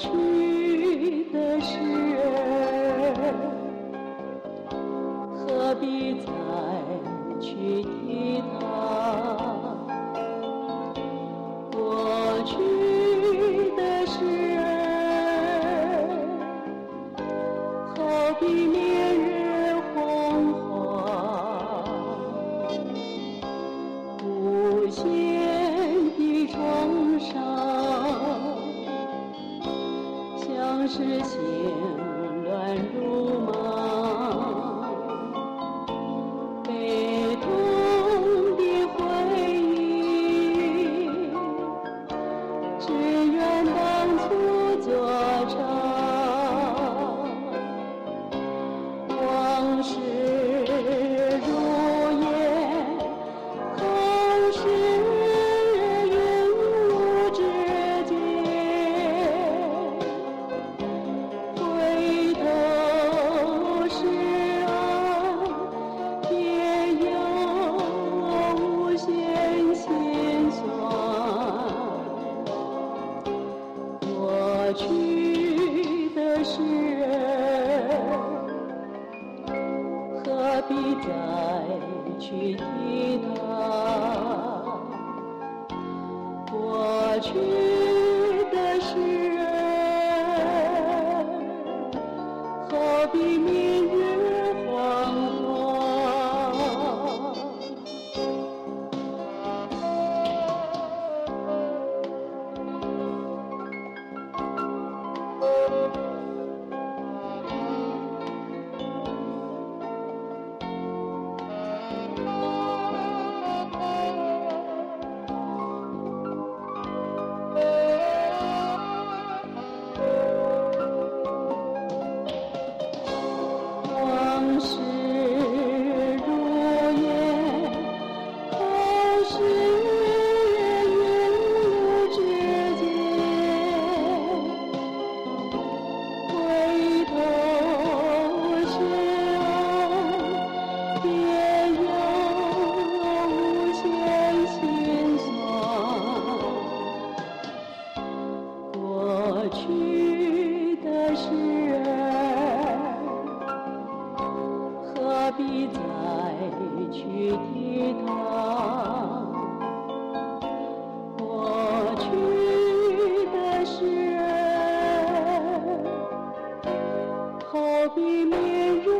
去的是，何必再去提它。痴情过去的事何必再去提它过去的事何必必再去提他。过去的事，好比面如。